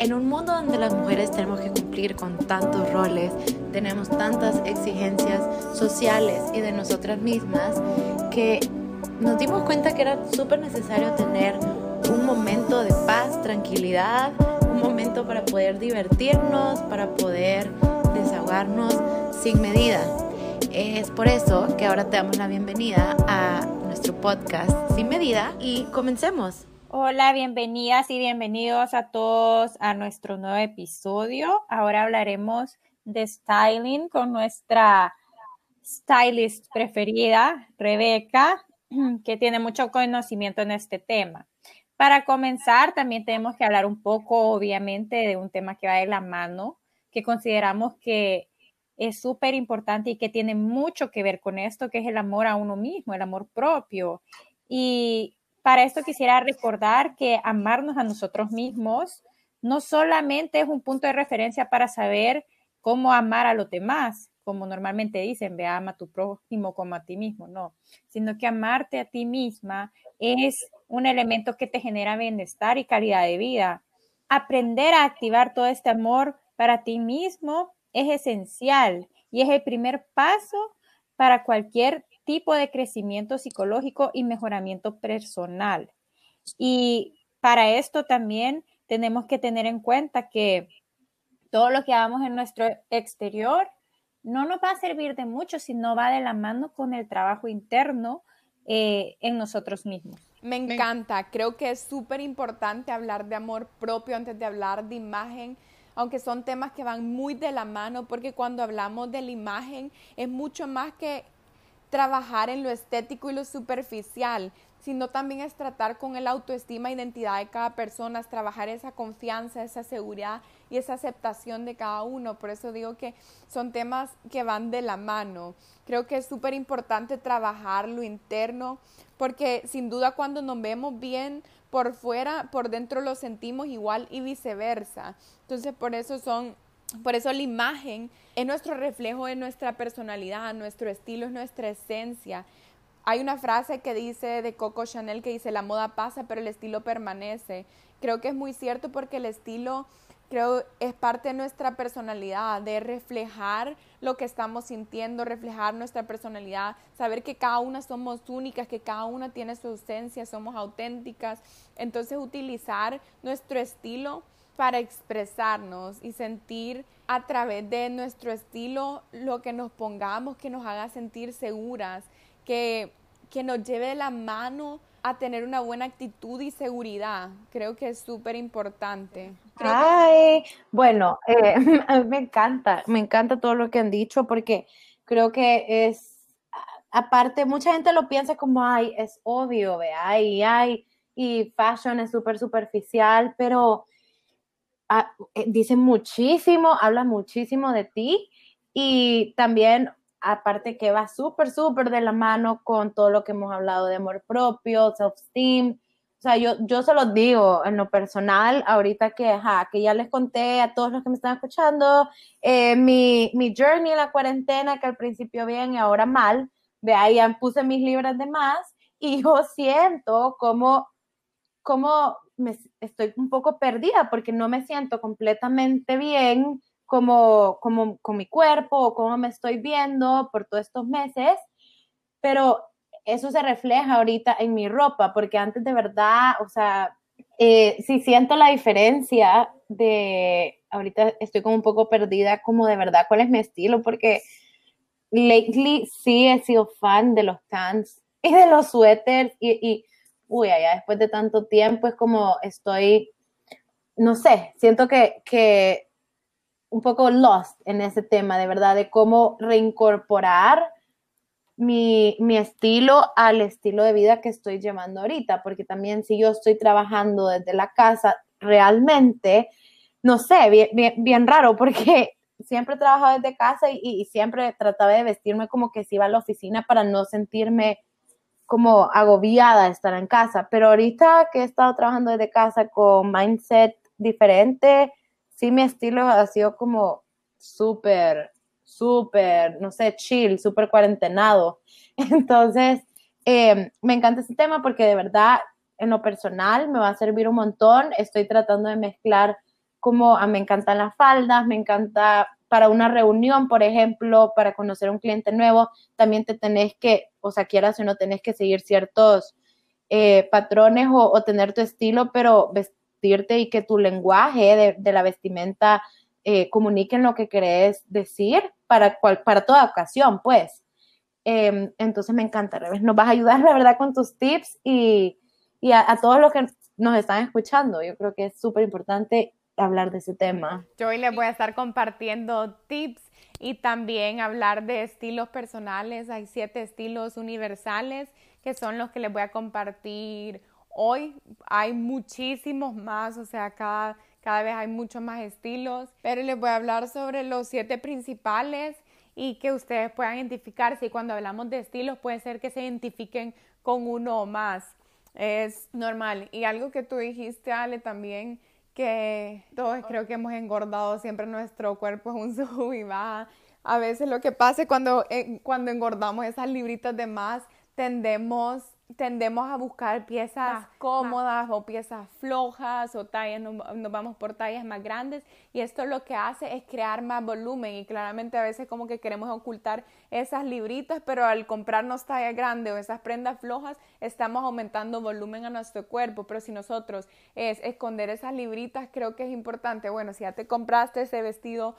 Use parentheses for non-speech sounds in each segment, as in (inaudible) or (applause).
En un mundo donde las mujeres tenemos que cumplir con tantos roles, tenemos tantas exigencias sociales y de nosotras mismas, que nos dimos cuenta que era súper necesario tener un momento de paz, tranquilidad, un momento para poder divertirnos, para poder desahogarnos sin medida. Es por eso que ahora te damos la bienvenida a nuestro podcast Sin Medida y comencemos. Hola, bienvenidas y bienvenidos a todos a nuestro nuevo episodio. Ahora hablaremos de styling con nuestra stylist preferida, Rebeca, (clears throat) que tiene mucho conocimiento en este tema. Para comenzar, también tenemos que hablar un poco, obviamente, de un tema que va de la mano, que consideramos que es súper importante y que tiene mucho que ver con esto, que es el amor a uno mismo, el amor propio. Y para esto quisiera recordar que amarnos a nosotros mismos no solamente es un punto de referencia para saber cómo amar a los demás, como normalmente dicen, ve, ama a tu prójimo como a ti mismo, no, sino que amarte a ti misma es un elemento que te genera bienestar y calidad de vida. Aprender a activar todo este amor para ti mismo es esencial y es el primer paso para cualquier tipo de crecimiento psicológico y mejoramiento personal. Y para esto también tenemos que tener en cuenta que todo lo que hagamos en nuestro exterior no nos va a servir de mucho si no va de la mano con el trabajo interno eh, en nosotros mismos. Me encanta, creo que es súper importante hablar de amor propio antes de hablar de imagen aunque son temas que van muy de la mano, porque cuando hablamos de la imagen es mucho más que trabajar en lo estético y lo superficial, sino también es tratar con el autoestima e identidad de cada persona, es trabajar esa confianza, esa seguridad y esa aceptación de cada uno. Por eso digo que son temas que van de la mano. Creo que es súper importante trabajar lo interno, porque sin duda cuando nos vemos bien por fuera, por dentro lo sentimos igual y viceversa. Entonces por eso son por eso la imagen es nuestro reflejo de nuestra personalidad, nuestro estilo es nuestra esencia. Hay una frase que dice de Coco Chanel que dice la moda pasa pero el estilo permanece. Creo que es muy cierto porque el estilo creo es parte de nuestra personalidad, de reflejar lo que estamos sintiendo, reflejar nuestra personalidad, saber que cada una somos únicas, que cada una tiene su esencia, somos auténticas. Entonces utilizar nuestro estilo para expresarnos y sentir a través de nuestro estilo lo que nos pongamos, que nos haga sentir seguras, que, que nos lleve la mano a tener una buena actitud y seguridad. Creo que es súper importante. Ay, bueno, eh, (laughs) me encanta, me encanta todo lo que han dicho porque creo que es, aparte, mucha gente lo piensa como, ay, es obvio, ve, ay, ay, y fashion es súper superficial, pero Ah, eh, dice muchísimo, habla muchísimo de ti y también aparte que va súper, súper de la mano con todo lo que hemos hablado de amor propio, self-esteem. O sea, yo, yo se los digo en lo personal, ahorita que, que ya les conté a todos los que me están escuchando, eh, mi, mi journey en la cuarentena, que al principio bien y ahora mal, de ahí ya puse mis libras de más y yo siento como, como me, estoy un poco perdida porque no me siento completamente bien como, como con mi cuerpo o cómo me estoy viendo por todos estos meses, pero eso se refleja ahorita en mi ropa, porque antes de verdad, o sea, eh, sí siento la diferencia de, ahorita estoy como un poco perdida, como de verdad cuál es mi estilo, porque lately sí he sido fan de los tans y de los suéteres y uy, allá después de tanto tiempo es como estoy, no sé, siento que, que un poco lost en ese tema, de verdad, de cómo reincorporar mi, mi, estilo al estilo de vida que estoy llevando ahorita, porque también si yo estoy trabajando desde la casa, realmente, no sé, bien, bien, raro, porque (laughs) siempre he trabajado desde casa y, siempre trataba de vestirme como que si iba a la oficina para no sentirme como agobiada estar en casa, pero ahorita que he estado trabajando desde casa con mindset diferente, sí mi estilo ha sido como súper, súper, no sé, chill, súper cuarentenado. (laughs) Entonces, eh, me encanta este tema porque de verdad, en lo personal, me va a servir un montón. Estoy tratando de mezclar como ah, me encantan las faldas, me encanta para una reunión, por ejemplo, para conocer a un cliente nuevo, también te tenés que, o sea, quieras o no, tenés que seguir ciertos eh, patrones o, tener tu estilo, pero vestirte y que tu lenguaje de, la vestimenta eh, comuniquen lo que querés decir para, para toda ocasión, pues. Em, entonces me encanta, Revés. Nos vas a ayudar, la verdad, con tus tips y, a, a todos los que nos están escuchando. Yo creo que es súper importante hablar de ese tema. Yo hoy les voy a estar compartiendo tips y también hablar de estilos personales. Hay siete estilos universales que son los que les voy a compartir hoy. Hay muchísimos más, o sea, cada, cada vez hay muchos más estilos, pero les voy a hablar sobre los siete principales y que ustedes puedan identificarse. Y cuando hablamos de estilos, puede ser que se identifiquen con uno o más. Es normal. Y algo que tú dijiste, Ale, también que todos creo que hemos engordado, siempre nuestro cuerpo es un (laughs) sub y baja. A veces lo que pasa es cuando, eh, cuando engordamos esas libritas de más, tendemos tendemos a buscar piezas cómodas o piezas flojas o tallas, nos, vamos por tallas más grandes. Y esto lo que hace es crear más volumen. Y claramente a veces como que queremos ocultar esas libritas, pero al comprarnos talla grande o esas prendas flojas estamos aumentando volumen a nuestro cuerpo, pero si nosotros es esconder esas libritas creo que es importante, bueno, si ya te compraste ese vestido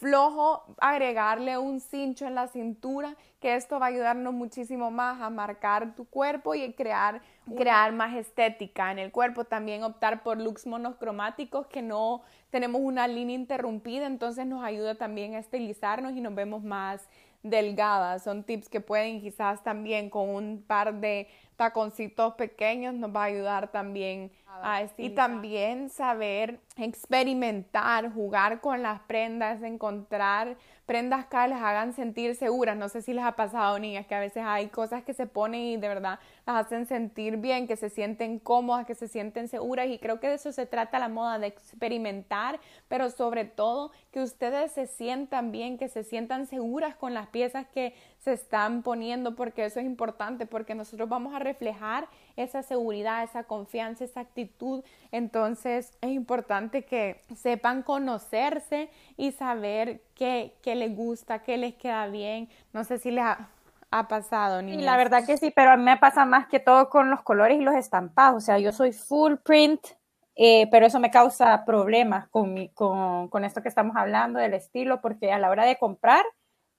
flojo, agregarle un cincho en la cintura, que esto va a ayudarnos muchísimo más a marcar tu cuerpo y crear, crear más estética en el cuerpo. También optar por looks monocromáticos que no tenemos una línea interrumpida, entonces nos ayuda también a estilizarnos y nos vemos más delgadas. Son tips que pueden quizás también con un par de taconcitos pequeños nos va a ayudar también a Y también saber experimentar, jugar con las prendas, encontrar prendas que les hagan sentir seguras. No sé si les ha pasado, niñas, que a veces hay cosas que se ponen y de verdad las hacen sentir bien, que se sienten cómodas, que se sienten seguras. Y creo que de eso se trata la moda, de experimentar, pero sobre todo que ustedes se sientan bien, que se sientan seguras con las piezas que se están poniendo, porque eso es importante, porque nosotros vamos a reflejar esa seguridad, esa confianza, esa actitud. Entonces es importante que sepan conocerse y saber qué, qué les gusta, qué les queda bien. No sé si les ha, pasado, ni la verdad que sí, pero a mí me pasa más que todo con los colores y los estampados. O sea, yo soy full print, eh, pero eso me causa problemas con, mi, con, con esto que estamos hablando del estilo, porque a la hora de comprar,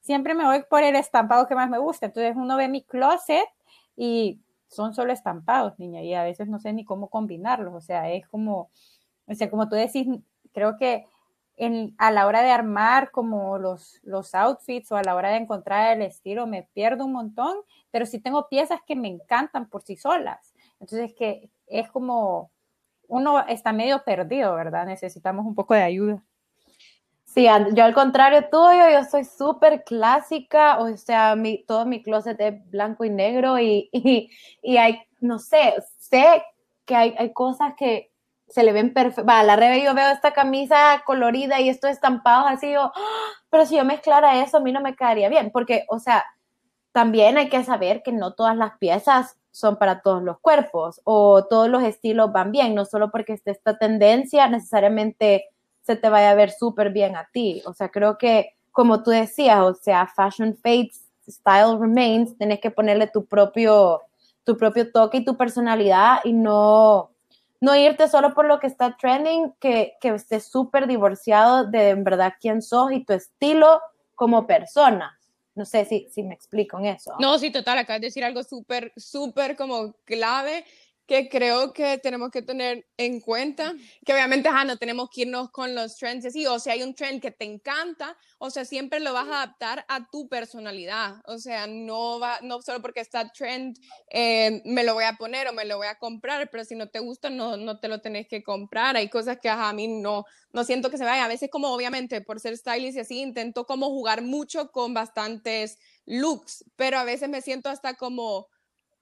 siempre me voy por el estampado que más me gusta. Entonces uno ve mi closet y son solo estampados, niña, y a veces no sé ni cómo combinarlos. O sea, es como, o sea, como tú decís, creo que en, a la hora de armar como los, los outfits o a la hora de encontrar el estilo me pierdo un montón, pero sí tengo piezas que me encantan por sí solas. Entonces, que es como uno está medio perdido, ¿verdad? Necesitamos un poco de ayuda. Sí, yo al contrario tuyo, yo soy súper clásica, o sea, mi, todo mi closet es blanco y negro y, (laughs) y, hay, no sé, sé que hay, hay cosas que se le ven perfectas. Va, la revés yo veo esta camisa colorida y estos estampados así, yo, ¡ah! pero si yo mezclara eso, a mí no me quedaría bien, porque, o sea, también hay que saber que no todas las piezas son para todos los cuerpos o todos los estilos van bien, no solo porque esté esta tendencia necesariamente se te vaya a ver súper bien a ti. O sea, creo que, como tú decías, o sea, fashion fades, style remains, tenés que ponerle tu propio, tu propio toque y tu personalidad y no, no irte solo por lo que está trending, que, que estés súper divorciado de en verdad quién sos y tu estilo como persona. No sé si, si me explico en eso. No, sí, total, acabas de decir algo súper, súper como clave que creo que tenemos que tener en cuenta, que obviamente no tenemos que irnos con los trends así, o sea, hay un trend que te encanta, o sea, siempre lo vas a adaptar a tu personalidad, o sea, no va, no solo porque está trend, eh, me lo voy a poner o me lo voy a comprar, pero si no te gusta, no, no te lo tenés que comprar, hay cosas que a mí no, no siento que se vayan, a veces como obviamente por ser stylist y así, intento como jugar mucho con bastantes looks, pero a veces me siento hasta como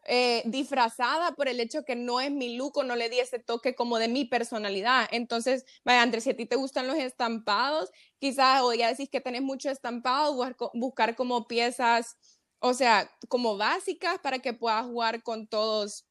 eh, disfrazada por el hecho que no es mi look o no le di ese toque como de mi personalidad. Entonces, vaya, Andrés, si a ti te gustan los estampados, quizás o ya decís que tenés mucho estampado, buscar, como piezas, o sea, como básicas para que puedas jugar con todos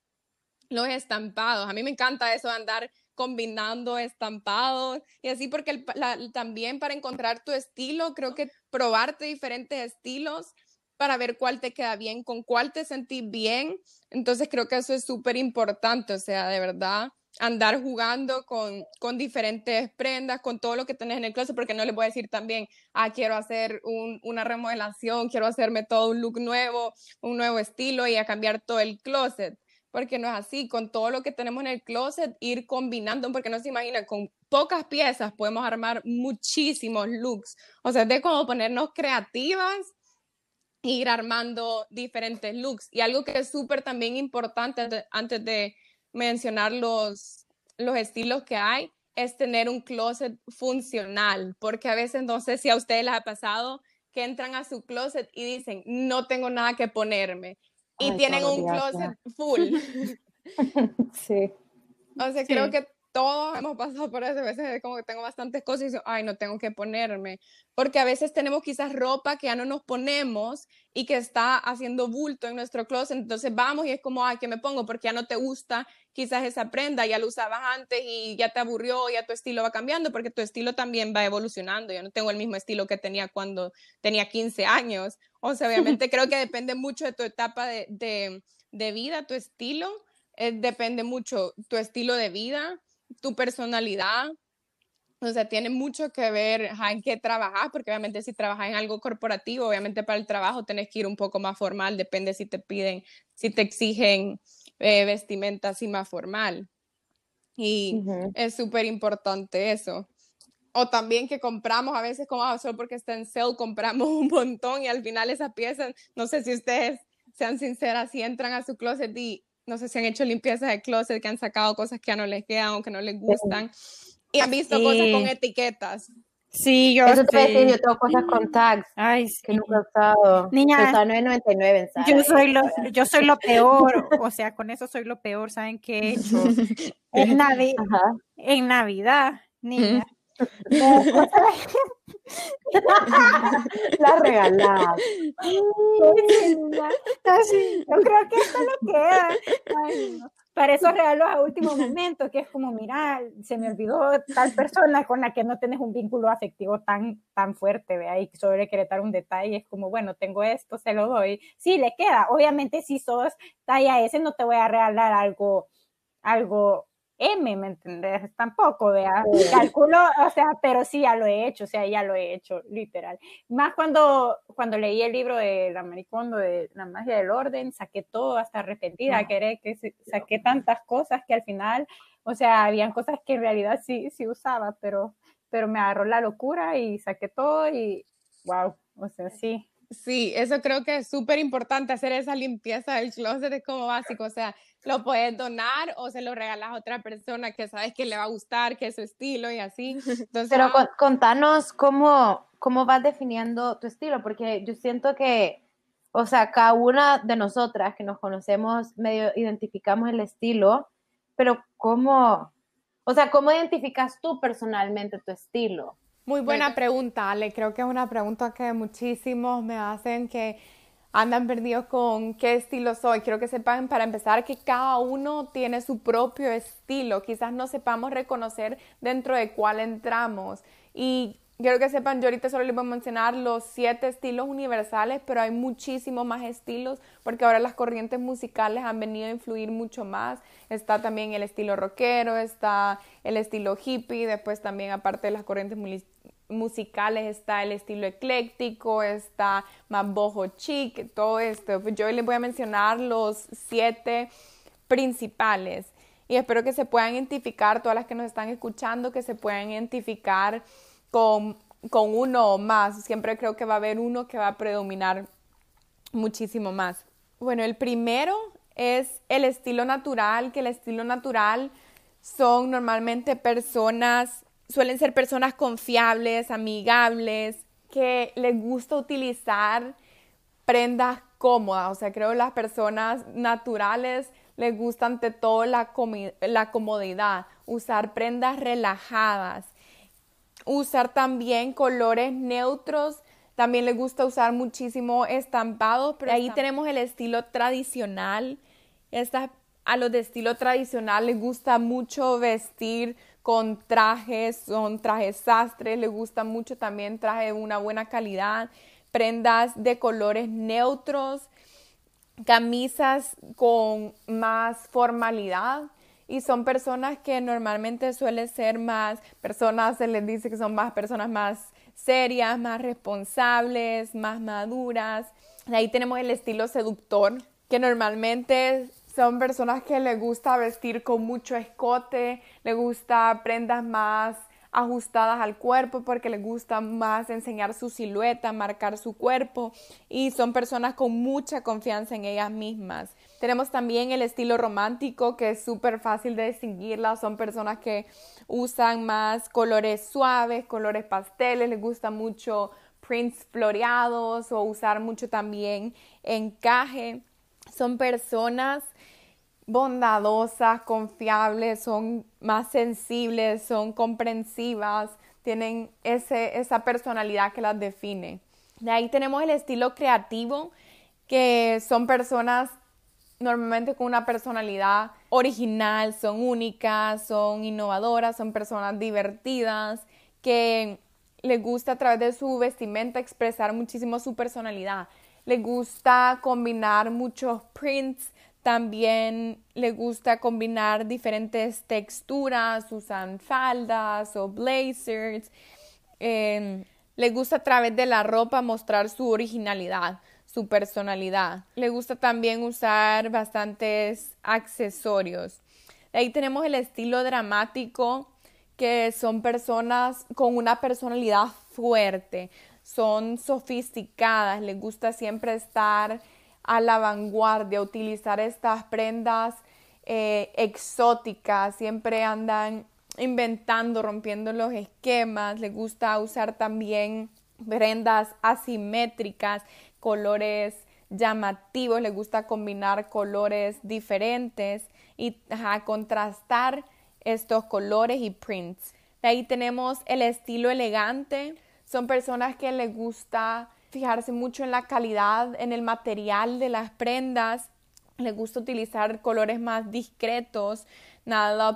los estampados. A mí me encanta eso de andar combinando estampados y así porque también para encontrar tu estilo, creo que probarte diferentes estilos para ver cuál te queda bien, con cuál te sentís bien. Entonces creo que eso es súper importante, o sea, de verdad, andar jugando con, con, diferentes prendas, con todo lo que tenés en el closet, porque no les voy a decir también, ah, quiero hacer una remodelación, quiero hacerme todo un look nuevo, un nuevo estilo y a cambiar todo el closet, porque no es así, con todo lo que tenemos en el closet, ir combinando, porque no se imaginan, con pocas piezas podemos armar muchísimos looks, o sea, de cómo ponernos creativas ir armando diferentes looks. Y algo que es súper también importante antes de mencionar los, los estilos que hay, es tener un closet funcional, porque a veces no sé si a ustedes les ha pasado que entran a su closet y dicen, no tengo nada que ponerme, y tienen un closet full. (laughs) sí. O sea, creo que todos hemos pasado por eso, a veces como que tengo bastantes cosas y digo, ay, no tengo que ponerme, porque a veces tenemos quizás ropa que ya no nos ponemos y que está haciendo bulto en nuestro closet, entonces vamos y es como, ay, ¿qué me pongo? Porque ya no te gusta quizás esa prenda, ya lo usabas antes y ya te aburrió, ya tu estilo va cambiando, porque tu estilo también va evolucionando, yo no tengo el mismo estilo que tenía cuando tenía 15 años, o sea, obviamente (laughs) creo que depende mucho de tu etapa de, de, de vida, tu estilo, eh, depende mucho tu estilo de vida, tu personalidad, o sea, tiene mucho que ver en qué trabajas, porque obviamente si trabajas en algo corporativo, obviamente para el trabajo tenés que ir un poco más formal, depende si te piden, si te exigen eh, vestimenta así más formal. Y es súper importante eso. O también que compramos a veces, como ah, solo porque está en sale, compramos un montón y al final esa pieza, no sé si ustedes sean sinceras, si entran a su closet y no sé si han hecho limpieza de closet, que han sacado cosas que ya no les quedan o que no les gustan y han visto cosas con etiquetas. Sí, yo Eso te voy a decir, yo tengo cosas con tags Ay, sí. que nunca he usado. Niña, está 9.99 en yo soy lo, yo soy lo peor, o sea, con eso soy lo peor, ¿saben qué he hecho? (laughs) En, Navi en Navidad, niña, (laughs) la regalada. Yo creo que esto lo queda. Para esos regalos a último momento, que es como, mira, se me olvidó tal persona con la que no tienes un vínculo afectivo tan, tan fuerte, vea, y sobre querer un detalle, es como, bueno, tengo esto, se lo doy. Sí, le queda. Obviamente, si sos talla ese, no te voy a regalar algo, algo M, ¿me entendés? Tampoco, vea, calculo, o sea, pero sí, ya lo he hecho, o sea, ya lo he hecho, literal. Más cuando, cuando leí el libro de la Maricondo, de La magia del orden, saqué todo hasta arrepentida, que, que saqué tantas cosas que al final, o sea, habían cosas que en realidad sí, sí usaba, pero, pero me agarró la locura y saqué todo y, wow, o sea, sí. Sí, eso creo que es súper importante, hacer esa limpieza del closet es como básico, o sea, lo puedes donar o se lo regalas a otra persona que sabes que le va a gustar, que es su estilo y así. (laughs) Entonces, Pero contanos cómo, cómo vas definiendo tu estilo, porque yo siento que, o sea, cada una de nosotras que nos conocemos, medio identificamos el estilo, pero cómo, o sea, ¿cómo identificas tú personalmente tu estilo? Muy buena pregunta, Ale. Creo que es una pregunta que muchísimos me hacen que andan perdidos con qué estilo soy. Quiero que sepan, para empezar, que cada uno tiene su propio estilo. Quizás no sepamos reconocer dentro de cuál entramos. Y quiero que sepan, yo ahorita solo les voy a mencionar los siete estilos universales, pero hay muchísimos más estilos porque ahora las corrientes musicales han venido a influir mucho más. Está también el estilo rockero, está el estilo hippie, después también aparte de las corrientes musicales está el estilo ecléctico, está más chic, todo esto. Pues yo les voy a mencionar los siete principales y espero que se puedan identificar, todas las que nos están escuchando, que se puedan identificar con, con uno o más. Siempre creo que va a haber uno que va a predominar muchísimo más. Bueno, el primero es el estilo natural, que el estilo natural son normalmente personas suelen ser personas confiables, amigables, que les gusta utilizar prendas cómodas. O sea, creo que las personas naturales les gusta ante todo la, la comodidad, usar prendas relajadas, usar también colores neutros. También les gusta usar muchísimo estampados, pero ahí tenemos el estilo tradicional. Estas a los de estilo tradicional les gusta mucho vestir con trajes, son trajes sastres, les gusta mucho también traje de una buena calidad, prendas de colores neutros, camisas con más formalidad y son personas que normalmente suelen ser más personas, se les dice que son más personas más serias, más responsables, más maduras. Ahí tenemos el estilo seductor, que normalmente son personas que les gusta vestir con mucho escote, les gusta prendas más ajustadas al cuerpo porque les gusta más enseñar su silueta, marcar su cuerpo y son personas con mucha confianza en ellas mismas. Tenemos también el estilo romántico que es súper fácil de distinguirla, son personas que usan más colores suaves, colores pasteles, les gusta mucho prints floreados o usar mucho también encaje. Son personas bondadosas, confiables, son más sensibles, son comprensivas, tienen ese, esa personalidad que las define. De ahí tenemos el estilo creativo, que son personas normalmente con una personalidad original, son únicas, son innovadoras, son personas divertidas, que les gusta a través de su vestimenta expresar muchísimo su personalidad. Les gusta combinar muchos prints, también le gusta combinar diferentes texturas, usan faldas o blazers. Eh, le gusta a través de la ropa mostrar su originalidad, su personalidad. Le gusta también usar bastantes accesorios. ahí tenemos el estilo dramático, que son personas con una personalidad fuerte, son sofisticadas, les gusta siempre estar a la vanguardia, utilizar estas prendas eh, exóticas, siempre andan inventando, rompiendo los esquemas, les gusta usar también prendas asimétricas, colores llamativos, les gusta combinar colores diferentes y contrastar estos colores y prints. De ahí tenemos el estilo elegante, son personas que les gusta fijarse mucho en la calidad, en el material de las prendas. Les gusta utilizar colores más discretos, nada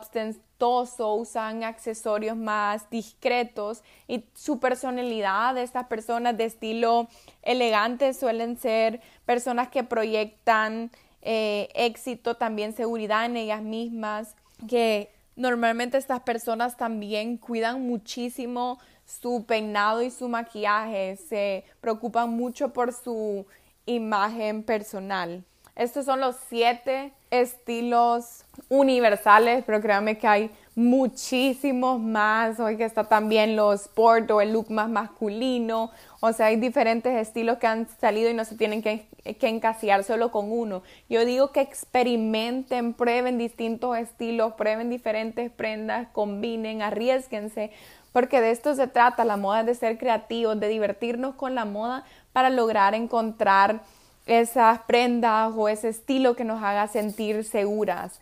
usan accesorios más discretos y su personalidad estas personas de estilo elegante suelen ser personas que proyectan eh, éxito, también seguridad en ellas mismas, que normalmente estas personas también cuidan muchísimo su peinado y su maquillaje, se preocupan mucho por su imagen personal. Estos son los siete estilos universales, pero créanme que hay muchísimos más. Hoy que está también los sport o el look más masculino. O sea, hay diferentes estilos que han salido y no se tienen que, que encasillar solo con uno. Yo digo que experimenten, prueben distintos estilos, prueben diferentes prendas, combinen, arriesguense, porque de esto se trata, la moda es de ser creativos, de divertirnos con la moda para lograr encontrar esas prendas o ese estilo que nos haga sentir seguras.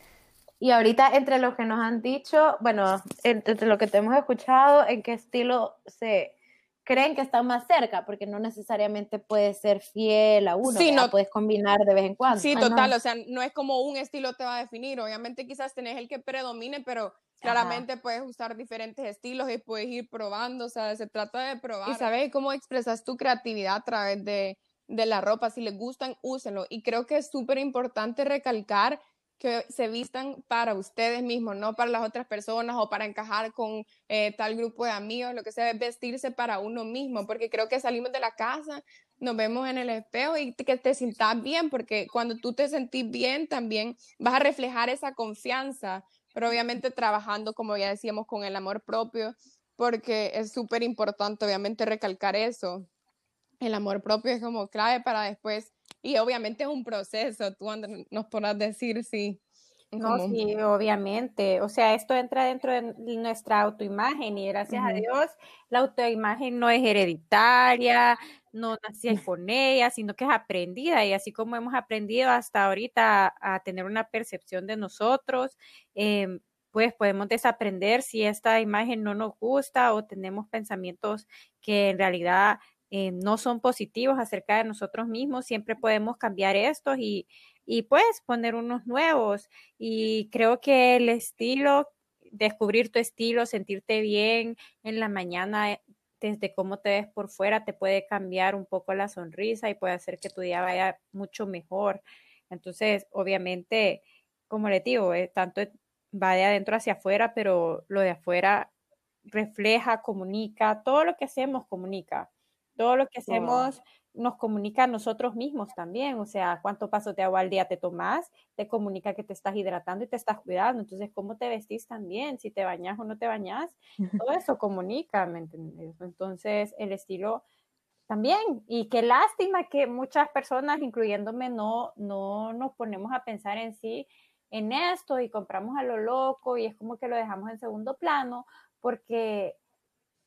Y ahorita entre lo que nos han dicho, bueno, entre lo que te hemos escuchado, ¿en qué estilo se creen que están más cerca? Porque no necesariamente puedes ser fiel a uno, sí, no puedes combinar de vez en cuando. Sí, total, o sea, no es como un estilo te va a definir, obviamente quizás tenés el que predomine, pero Claramente puedes usar diferentes estilos y puedes ir probando, o sea, se trata de probar. Y sabes cómo expresas tu creatividad a través de, de la ropa. Si les gustan, úsenlo. Y creo que es súper importante recalcar que se vistan para ustedes mismos, no para las otras personas o para encajar con eh, tal grupo de amigos, lo que sea, es vestirse para uno mismo, porque creo que salimos de la casa, nos vemos en el espejo y que te sientas bien, porque cuando tú te sentís bien, también vas a reflejar esa confianza pero obviamente trabajando, como ya decíamos, con el amor propio, porque es súper importante, obviamente, recalcar eso. El amor propio es como clave para después, y obviamente es un proceso, tú nos podrás decir si... No, sí, obviamente. O sea, esto entra dentro de nuestra autoimagen y gracias a Dios la autoimagen no es hereditaria, no nací con ella, sino que es aprendida y así como hemos aprendido hasta ahorita a, tener una percepción de nosotros, em, pues podemos desaprender si esta imagen no nos gusta o tenemos pensamientos que en realidad eh, no son positivos acerca de nosotros mismos, siempre podemos cambiar estos y y puedes poner unos nuevos. Y creo que el estilo, descubrir tu estilo, sentirte bien en la mañana, desde cómo te ves por fuera, te puede cambiar un poco la sonrisa y puede hacer que tu día vaya mucho mejor. Entonces, obviamente, como le digo, eh, tanto va de adentro hacia afuera, pero lo de afuera refleja, comunica, todo lo que hacemos comunica, todo lo que hacemos nos comunica a nosotros mismos también, o sea, cuánto paso de agua al día te tomas, te comunica que te estás hidratando y te estás cuidando, entonces cómo te vestís también, si te bañas o no te bañas, todo (laughs) eso comunica, ¿me entiendes? Entonces el estilo también, y qué lástima que muchas personas, incluyéndome, no, no nos ponemos a pensar en sí en esto y compramos a lo loco y es como que lo dejamos en segundo plano porque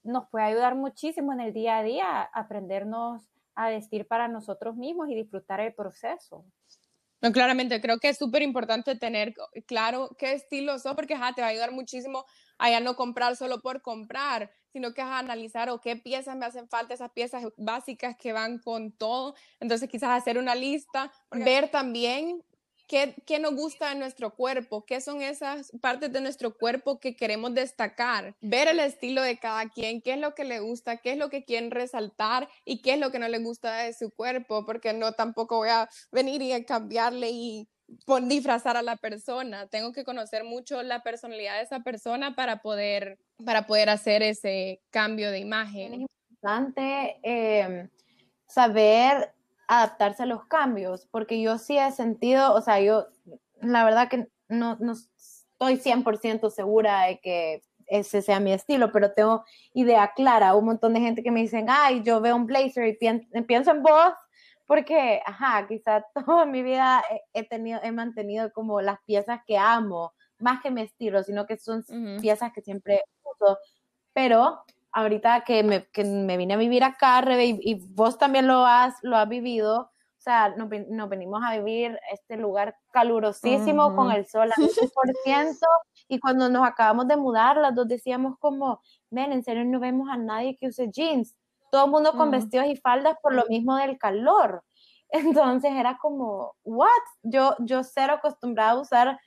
nos puede ayudar muchísimo en el día a día aprendernos a vestir para nosotros mismos y disfrutar el proceso. No, claramente, creo que es súper importante tener claro qué estilo sos, porque te va a ayudar muchísimo a ya no comprar solo por comprar, sino que a analizar o qué piezas me hacen falta, esas piezas básicas que van con todo. Entonces, quizás hacer una lista, ver también ¿Qué, ¿Qué, nos gusta de nuestro cuerpo? ¿Qué son esas partes de nuestro cuerpo que queremos destacar? Ver el estilo de cada quien, qué es lo que le gusta, qué es lo que quieren resaltar y qué es lo que no le gusta de su cuerpo, porque no tampoco voy a venir y cambiarle y disfrazar a la persona. Tengo que conocer mucho la personalidad de esa persona para poder, para poder hacer ese cambio de imagen. Es importante eh, saber adaptarse a los cambios, porque yo sí he sentido, o sea, yo la verdad que no, no estoy 100% segura de que ese sea mi estilo, pero tengo idea clara. Un montón de gente que me dicen, ay, yo veo un blazer y pienso en vos, porque, ajá, quizá (laughs) toda mi vida he, tenido, he mantenido como las piezas que amo, más que mi estilo, sino que son piezas que siempre uso. Pero ahorita que me, que me vine a vivir acá, Rebe, y, vos también lo has, lo has vivido, o sea, nos, nos venimos a vivir este lugar calurosísimo con el sol al 100%, (laughs) y cuando nos acabamos de mudar, las dos decíamos como, ven, en serio no vemos a nadie que use jeans, todo el mundo con vestidos y faldas por lo mismo del calor. (laughs) Entonces era como, what? Yo, yo cero acostumbrada a usar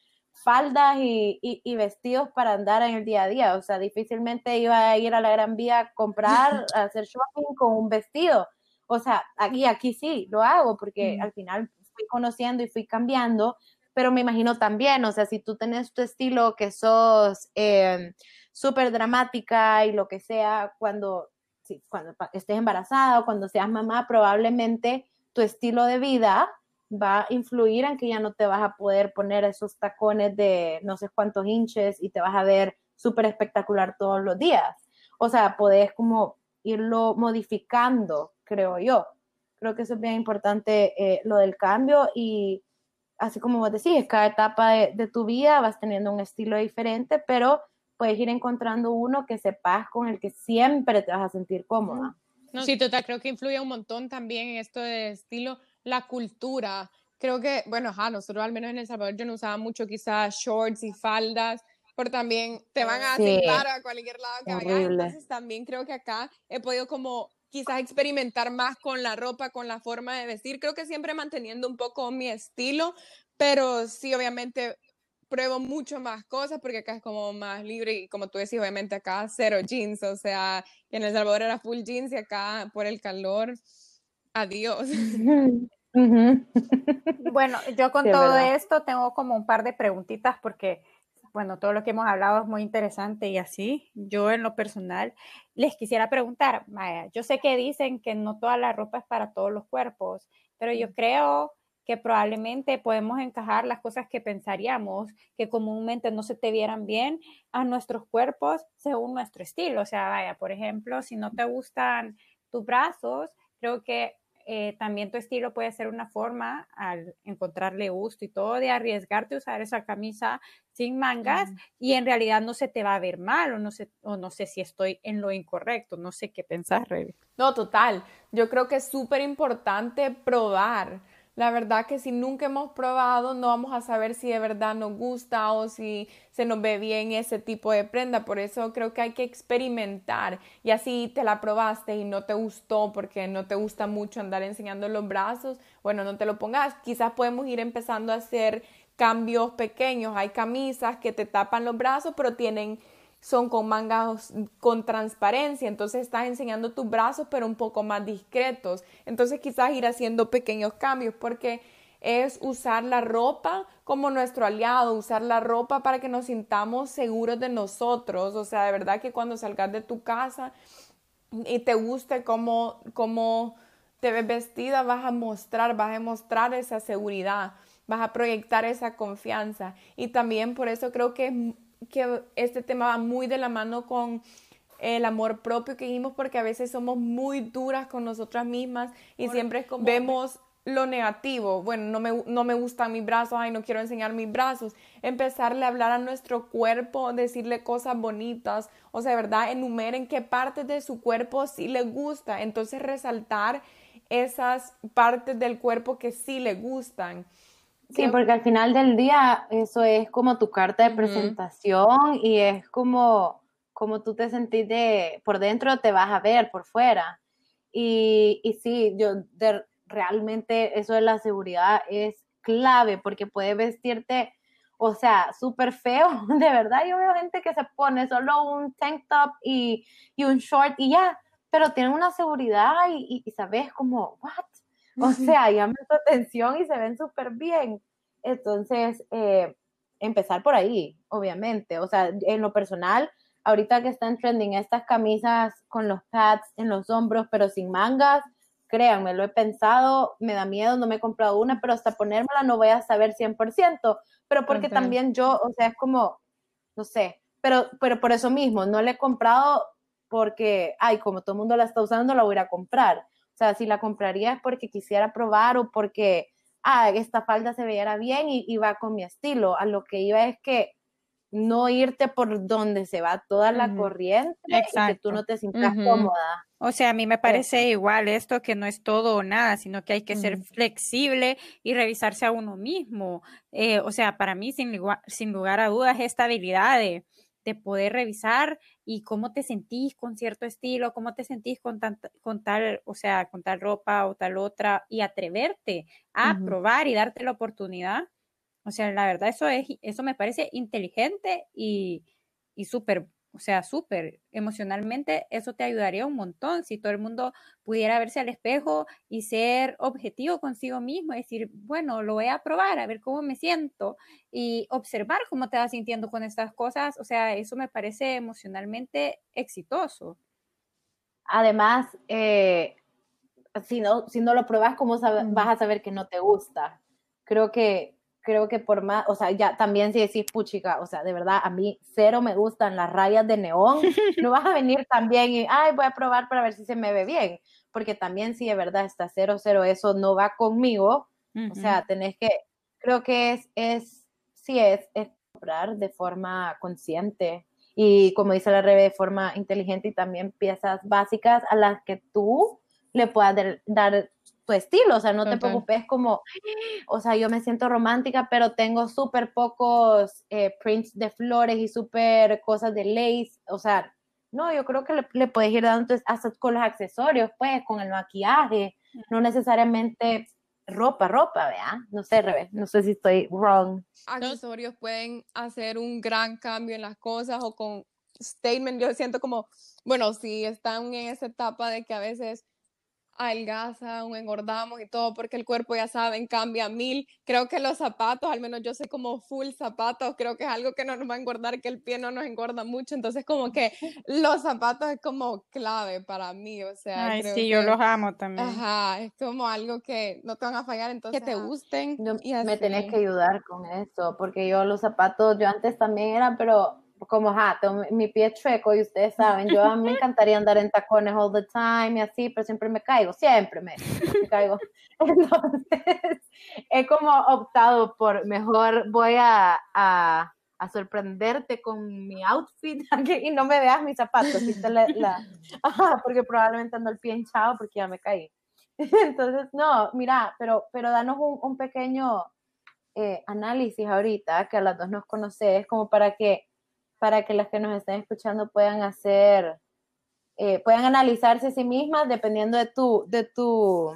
faldas y, vestidos para andar en el día a día. O sea, difícilmente iba a ir a la Gran Vía a comprar, (laughs) a hacer shopping con un vestido. O sea, aquí, aquí sí lo hago porque al final fui conociendo y fui cambiando, pero me imagino también, o sea, si tú tenés tu estilo que sos eh, súper dramática y lo que sea, cuando, cuando estés embarazada o cuando seas mamá, probablemente tu estilo de vida va a influir en que ya no te vas a poder poner esos tacones de no sé cuántos inches y te vas a ver súper espectacular todos los días. O sea, podés como irlo modificando, creo yo. Creo que eso es bien importante, eh, lo del cambio y así como vos decís, cada etapa de, tu vida vas teniendo un estilo diferente, pero puedes ir encontrando uno que sepas con el que siempre te vas a sentir cómoda. sí, total, creo que influye un montón también en esto de estilo la cultura. Creo que, bueno, ajá, nosotros al menos en El Salvador yo no usaba mucho quizás shorts y faldas, pero también te van a sí, a cualquier lado que vayas. Entonces también creo que acá he podido como quizás experimentar más con la ropa, con la forma de vestir. Creo que siempre manteniendo un poco mi estilo, pero sí, obviamente pruebo mucho más cosas porque acá es como más libre y como tú decís, obviamente acá cero jeans, o sea, en El Salvador era full jeans y acá por el calor, adiós. (laughs) (laughs) Bueno, yo con todo esto tengo como un par de preguntitas porque, bueno, todo lo que hemos hablado es muy interesante y así, yo en lo personal les quisiera preguntar, Maya, yo sé que dicen que no toda la ropa es para todos los cuerpos, pero yo creo que probablemente podemos encajar las cosas que pensaríamos que comúnmente no se te vieran bien a nuestros cuerpos según nuestro estilo. O sea, vaya, por ejemplo, si no te gustan tus brazos, creo que eh, también tu estilo puede ser una forma al encontrarle gusto y todo de arriesgarte a usar esa camisa sin mangas y en realidad no se te va a ver mal o no sé, o no sé si estoy en lo incorrecto, no sé qué pensar, Rebe. No, total. Yo creo que es súper importante probar la verdad que si nunca hemos probado, no vamos a saber si de verdad nos gusta o si se nos ve bien ese tipo de prenda. Por eso creo que hay que experimentar. Y así te la probaste y no te gustó porque no te gusta mucho andar enseñando los brazos, bueno, no te lo pongas. Quizás podemos ir empezando a hacer cambios pequeños. Hay camisas que te tapan los brazos, pero tienen son con mangas con transparencia, entonces estás enseñando tus brazos pero un poco más discretos. Entonces quizás ir haciendo pequeños cambios porque es usar la ropa como nuestro aliado, usar la ropa para que nos sintamos seguros de nosotros. O sea, de verdad que cuando salgas de tu casa y te guste cómo, cómo te ves vestida, vas a mostrar, vas a mostrar esa seguridad, vas a proyectar esa confianza. Y también por eso creo que es que este tema va muy de la mano con el amor propio que dijimos porque a veces somos muy duras con nosotras mismas y siempre vemos lo negativo, bueno, no me, no me gustan mis brazos, ay, no quiero enseñar mis brazos, empezarle a hablar a nuestro cuerpo, decirle cosas bonitas, o sea, de verdad, enumeren qué partes de su cuerpo sí le gusta, entonces resaltar esas partes del cuerpo que sí le gustan. Sí, porque al final del día eso es como tu carta de presentación y es como, como tú te sentís de, por dentro te vas a ver, por fuera. Y, y sí, yo realmente eso de la seguridad es clave porque puedes vestirte, o sea, súper feo, (laughs) de verdad. Yo veo gente que se pone solo un tank top y, y un short y ya, pero tienen una seguridad y, y sabes como, what? O sea, llaman tu atención y se ven súper bien. Entonces, eh, empezar por ahí, obviamente. O sea, en lo personal, ahorita que están trending estas camisas con los pads en los hombros, pero sin mangas, créanme, lo he pensado, me da miedo, no me he comprado una, pero hasta ponérmela no voy a saber 100%, pero porque también yo, o sea, es como, no sé, pero, pero por eso mismo, no la he comprado porque, ay, como todo el mundo la está usando, la voy a comprar. O sea, si la compraría es porque quisiera probar o porque, ah, esta falda se veía bien y, va con mi estilo. A lo que iba es que no irte por donde se va toda la corriente y que tú no te sientas cómoda. O sea, a mí me parece igual esto que no es todo o nada, sino que hay que ser flexible y revisarse a uno mismo. Eh, o sea, para mí, sin, sin lugar a dudas, esta habilidad de, de poder revisar y cómo te sentís con cierto estilo, cómo te sentís con, con tal, o sea, con tal ropa o tal otra y atreverte a probar y darte la oportunidad. O sea, la verdad eso es, eso me parece inteligente y, y súper o sea, súper emocionalmente, eso te ayudaría un montón si todo el mundo pudiera verse al espejo y ser objetivo consigo mismo, decir, bueno, lo voy a probar, a ver cómo me siento y observar cómo te vas sintiendo con estas cosas. O sea, eso me parece emocionalmente exitoso. Además, eh, si, no, si no lo pruebas, ¿cómo vas a saber que no te gusta? Creo que creo que por más, o sea, ya también si decís puchica, o sea, de verdad, a mí cero me gustan las rayas de neón, (laughs) no vas a venir también y, ay, voy a probar para ver si se me ve bien, porque también si de verdad está cero, cero, eso no va conmigo, o sea, tenés que, creo que es, es, sí es, es comprar de forma consciente y como dice la Rebe, de forma inteligente y también piezas básicas a las que tú le puedas dar tu estilo, o sea, no te preocupes como, (gasps) o sea, yo me siento romántica, pero tengo súper pocos eh, prints de flores y súper cosas de lace, o sea, no, yo creo que le, puedes ir dando hasta con los accesorios, pues, con el maquillaje, no necesariamente ropa, ropa, vea, no sé, Rebe, no sé si estoy wrong. Accesorios pueden hacer un gran cambio en las cosas o con statement, yo siento como, bueno, si están en esa etapa de que a veces adelgazan o engordamos y todo, porque el cuerpo, ya saben, cambia mil. Creo que los zapatos, al menos yo sé como full zapatos, creo que es algo que no nos va a engordar, que el pie no nos engorda mucho, entonces como que (laughs) los zapatos es como clave para mí, o sea. Ay, sí, yo los amo también. Ajá, es como algo que no te van a fallar, entonces que te gusten. Me tenés que ayudar con eso, porque yo los zapatos, yo antes también era, pero como, ja, tengo mi pie chueco y ustedes saben, yo a mí me encantaría andar en tacones all the time y así, pero siempre me caigo, siempre me, caigo. (laughs) Entonces, he como optado por mejor voy a, a, a sorprenderte con mi outfit (laughs) y no me veas mis zapatos, la, la, porque probablemente ando el pie hinchado porque ya me caí. (laughs) Entonces, no, mira, pero, pero danos un, un pequeño eh, análisis ahorita, que a las dos nos conoces, como para que, para que las que nos estén escuchando puedan hacer, eh, puedan analizarse a sí mismas dependiendo de tu, de tu,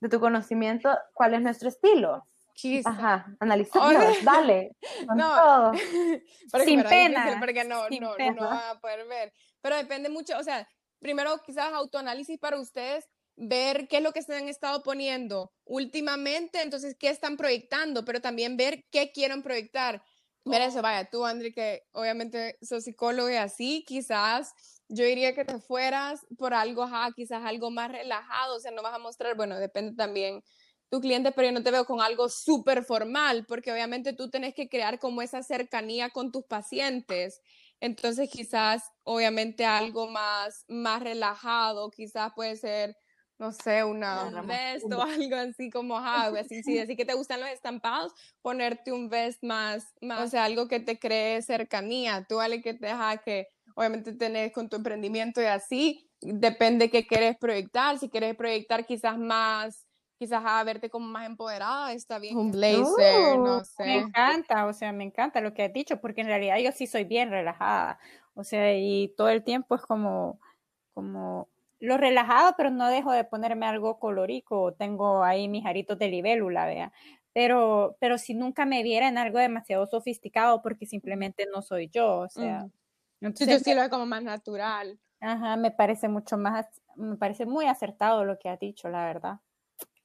de tu conocimiento, cuál es nuestro estilo. Chis. Ajá, analizamos, dale. (laughs) con No, todo. (laughs) Sin pena, Porque no, sin no, pena. no van a poder ver. Pero depende mucho, o sea, primero quizás autoanálisis para ustedes, ver qué es lo que se han estado poniendo últimamente, entonces qué están proyectando, pero también ver qué quieren proyectar. Mira eso, vaya, tú, Andri, que obviamente sos psicólogo y así, quizás yo diría que te fueras por algo, ajá, quizás algo más relajado, o sea, no vas a mostrar, bueno, depende también tu cliente, pero yo no te veo con algo súper formal, porque obviamente tú tenés que crear como esa cercanía con tus pacientes. Entonces, quizás, obviamente, algo más, más relajado, quizás puede ser, no sé, una más vest o (laughs) algo así como, así, sí, así que te gustan los estampados, ponerte un vest más, más, o sea, algo que te cree cercanía. Tú, vale, que te deja que, obviamente, tenés con tu emprendimiento y así, depende qué quieres proyectar. Si quieres proyectar quizás más, quizás a verte como más empoderada, está bien. Un blazer, no Uh, Me sé. encanta, o sea, me encanta lo que has dicho, porque en realidad yo sí soy bien relajada, o sea, y todo el tiempo es como, como lo relajado, pero no dejo de ponerme algo colorico, tengo ahí mis aritos de libélula, vea, pero, pero si nunca me viera en algo demasiado sofisticado, porque simplemente no soy yo, o sea. Sí, entonces, tu estilo es como más natural. ajá, me parece mucho más, me parece muy acertado lo que has dicho, la verdad.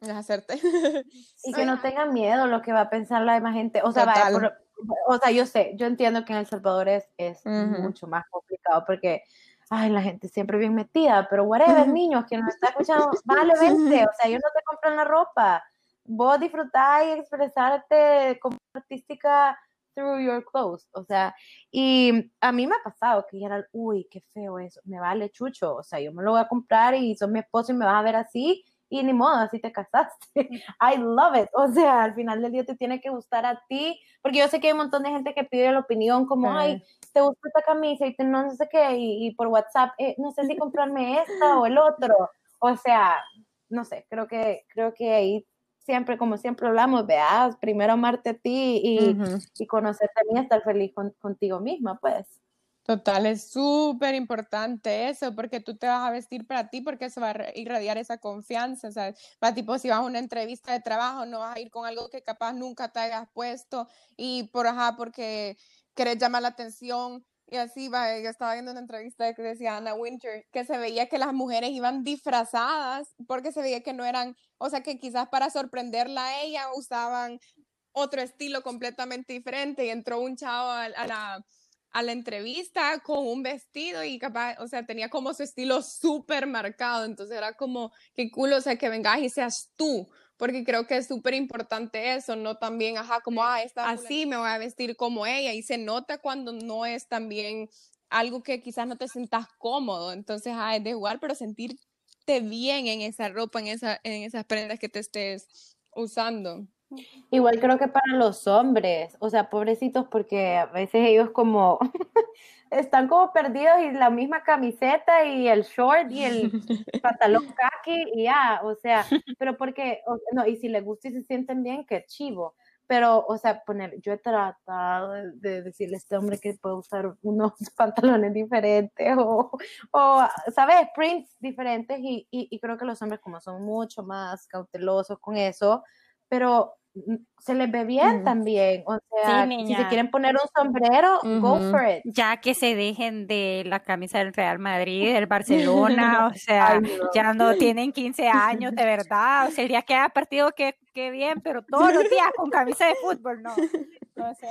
Es hacerte. (laughs) Y que no tengan miedo lo que va a pensar la demás gente. O sea, vaya, Total. por- o sea, yo sé, yo entiendo que en El Salvador es, es mucho más complicado porque, ay, la gente siempre bien metida, pero whatever, niños, que nos está escuchando, vale, (laughs) vente, o sea, ellos no te compran la ropa. Vos disfrutás y expresarte como artística through your clothes, o sea, y a mí me ha pasado que ya era, uy, qué feo eso, me vale chucho, o sea, yo me lo voy a comprar y sos mi esposo y me vas a ver así, y ni modo, así te casaste. (laughs) I love it. O sea, al final del día te tiene que gustar a ti, porque yo sé que hay un montón de gente que pide la opinión como, ay, te gusta esta camisa y te no sé qué, y, y por WhatsApp, eh, no sé si (laughs) comprarme esta o el otro. O sea, no sé, creo que, creo que ahí siempre, como siempre hablamos, veas, primero amarte a ti y, y conocerte a mí, estar feliz con- contigo misma, pues. Total, es súper importante eso, porque tú te vas a vestir para ti, porque eso va a irradiar esa confianza, ¿sabes? Va tipo, si vas a una entrevista de trabajo, no vas a ir con algo que capaz nunca te hayas puesto y por ajá, porque querés llamar la atención y así va. Yo estaba viendo una entrevista que decía Anna Winter, que se veía que las mujeres iban disfrazadas porque se veía que no eran, o sea, que quizás para sorprenderla a ella usaban otro estilo completamente diferente y entró un chavo a, a la a la entrevista con un vestido y capaz, o sea, tenía como su estilo súper marcado, entonces era como, qué cool, o sea, que vengas y seas tú, porque creo que es súper importante eso, no también, ajá, como, ah, esta así me voy a vestir como ella, y se nota cuando no es también algo que quizás no te sientas cómodo, entonces, ah, es de jugar, pero sentirte bien en esa ropa, en, esa, en esas prendas que te estés usando. Igual creo que para los hombres, o sea, pobrecitos, porque a veces ellos como (laughs) están como perdidos y la misma camiseta y el short y el (laughs) pantalón khaki y ya, o sea, (laughs) pero porque, no, y si les gusta y se sienten bien, qué chivo. Pero, o sea, poner, yo he tratado de, de decirle a este hombre que puede usar unos pantalones diferentes o, o ¿sabes? Prints diferentes y, y, y creo que los hombres como son mucho más cautelosos con eso, pero mm, se les ve bien también. O sea, si se quieren poner un sombrero, go Ujú. for it. Ya que se dejen de la camisa del Real Madrid, del (laughs) Barcelona, o sea, Ay, no. ya no (laughs) tienen 15 años, de verdad. O sea, el día que haya partido, qué qué bien, pero todos los días con camisa de fútbol, no. (laughs) O sea,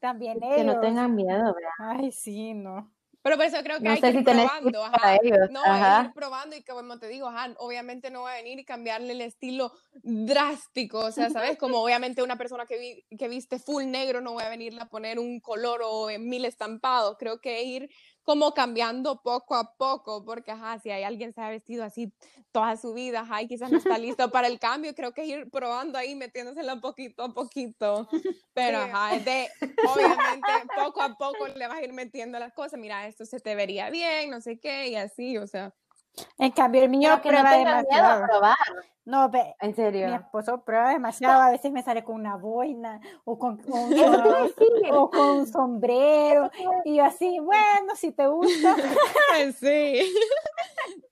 también Que no ellos. tengan miedo, ¿verdad? Ay, sí, no. Pero por eso creo que No hay que ir probando, ajá. ellos, No, ajá. ir probando y que como te digo, ajá, obviamente no va a venir y cambiarle el estilo drástico, o sea, ¿sabes? Como (laughs) obviamente una persona que, vi- que viste full negro no voy a venirle a poner un color o en mil estampados, creo que ir como cambiando poco a poco, porque ajá, si hay alguien se ha vestido así toda su vida, ajá, y quizás no está listo para el cambio, creo que ir probando ahí, metiéndosela poquito a poquito, (laughs) pero ajá, es de, (laughs) obviamente, poco a poco le vas a ir metiendo las cosas, mira, esto se te vería bien, no sé qué, y así, o sea. En cambio, el mío Pero que no prueba tengan miedo a demasiado. probar. No, ve, En mi serio. esposo prueba demasiado. A veces me sale con una boina o con, con un, o con un sombrero. Y yo así, bueno, si te gusta. (laughs) Sí.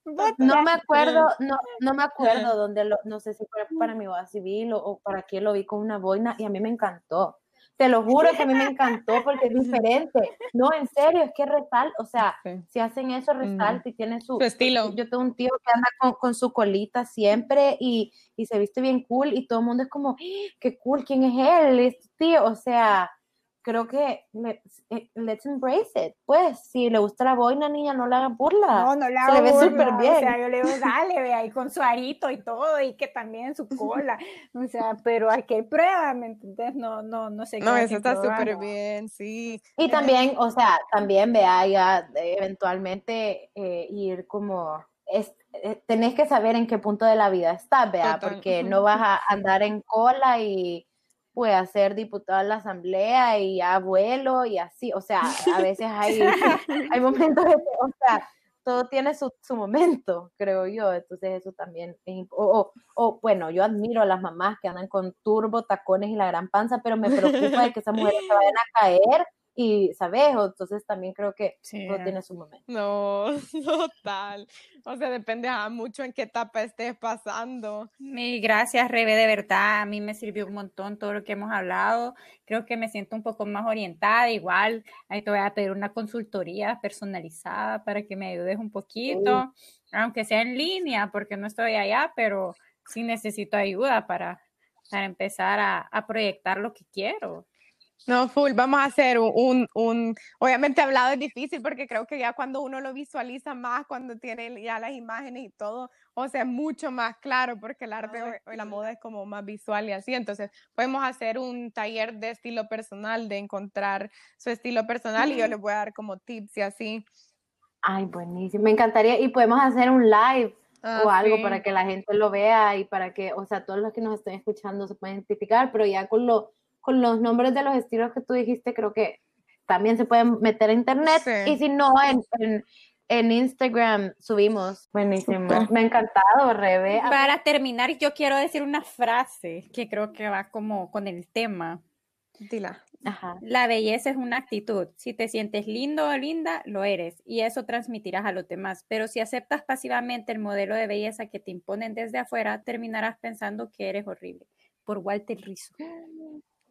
(laughs) No me acuerdo, no, no me acuerdo dónde lo, no sé si fue para mi boda civil o, o para qué lo vi con una boina y a mí me encantó. Te lo juro que a mí me (laughs) encantó porque es diferente. No, en serio, es que resalta, o sea, Sí. si hacen eso, resalta y tiene su, Su estilo. Yo tengo un tío que anda con, con su colita siempre y, y se viste bien cool y todo el mundo es como, "¡Ah, qué cool, ¿quién es él? Este tío, o sea, creo que eh, let's embrace it. Pues, si le gusta la boina, niña, no le hagan burla. No, no la Se le ve hago súper bien. O sea, yo le digo, dale, ve ahí con su arito y todo, y que también su (laughs) cola. O sea, pero aquel prueba, ¿me entiendes? No, no, no sé. No, eso está súper bien, sí. Y también, o sea, también vea ya eventualmente eh, ir como, es, eh, tenés que saber en qué punto de la vida estás, vea, porque no vas a andar en cola y pues a ser diputado en la asamblea y abuelo y así, o sea, a veces (laughs) hay, hay momentos de o sea, todo tiene su, su momento, creo yo, entonces eso también es o, o, o, bueno, yo admiro a las mamás que andan con turbo, tacones y la gran panza, pero me preocupa de que esas mujeres se vayan a caer y, ¿sabes? O Entonces también creo que Sí. todo tiene su momento. No, (laughs) total. O sea, depende ah, mucho en qué etapa estés pasando. Mil gracias, Rebe, de verdad. A mí me sirvió un montón todo lo que hemos hablado. Creo que me siento un poco más orientada. Igual, ahí te voy a pedir una consultoría personalizada para que me ayudes un poquito, aunque sea en línea, porque no estoy allá, pero sí necesito ayuda para, para empezar a, a proyectar lo que quiero. No, full, vamos a hacer un, un, un- obviamente hablado es difícil porque creo que ya cuando uno lo visualiza más, cuando tiene ya las imágenes y todo, o sea, es mucho más claro porque el arte Ay, o- la moda es como más visual y así, entonces podemos hacer un taller de estilo personal, de encontrar su estilo personal y yo les voy a dar como tips y así. Ay, buenísimo. Me encantaría, y podemos hacer un live Ah, o algo sí. para que la gente lo vea y para que, o sea, todos los que nos estén escuchando se puedan identificar, pero ya con, lo, con los nombres de los estilos que tú dijiste, creo que también se pueden meter a internet Sí. y si no, en, en, en Instagram subimos. Buenísimo. Me ha encantado, Rebe. Para terminar, yo quiero decir una frase que creo que va como con el tema. Dila. Ajá. La belleza es una actitud. Si te sientes lindo o linda, lo eres y eso transmitirás a los demás. Pero si aceptas pasivamente el modelo de belleza que te imponen desde afuera, terminarás pensando que eres horrible. Por Walter Rizzo.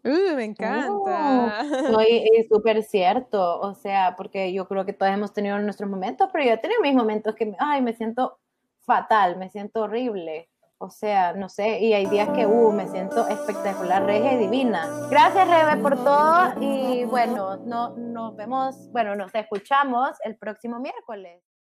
Uh, me encanta. No, y, (laughs) y súper cierto, o sea, porque yo creo que todos hemos tenido nuestros momentos, pero yo he tenido mis momentos que, me- ay, me siento fatal, me siento horrible, o sea, no sé, y hay días que, uh, me siento espectacular, regia y divina. Gracias, Rebe, por todo, y bueno, no, nos vemos, bueno, nos escuchamos el próximo miércoles.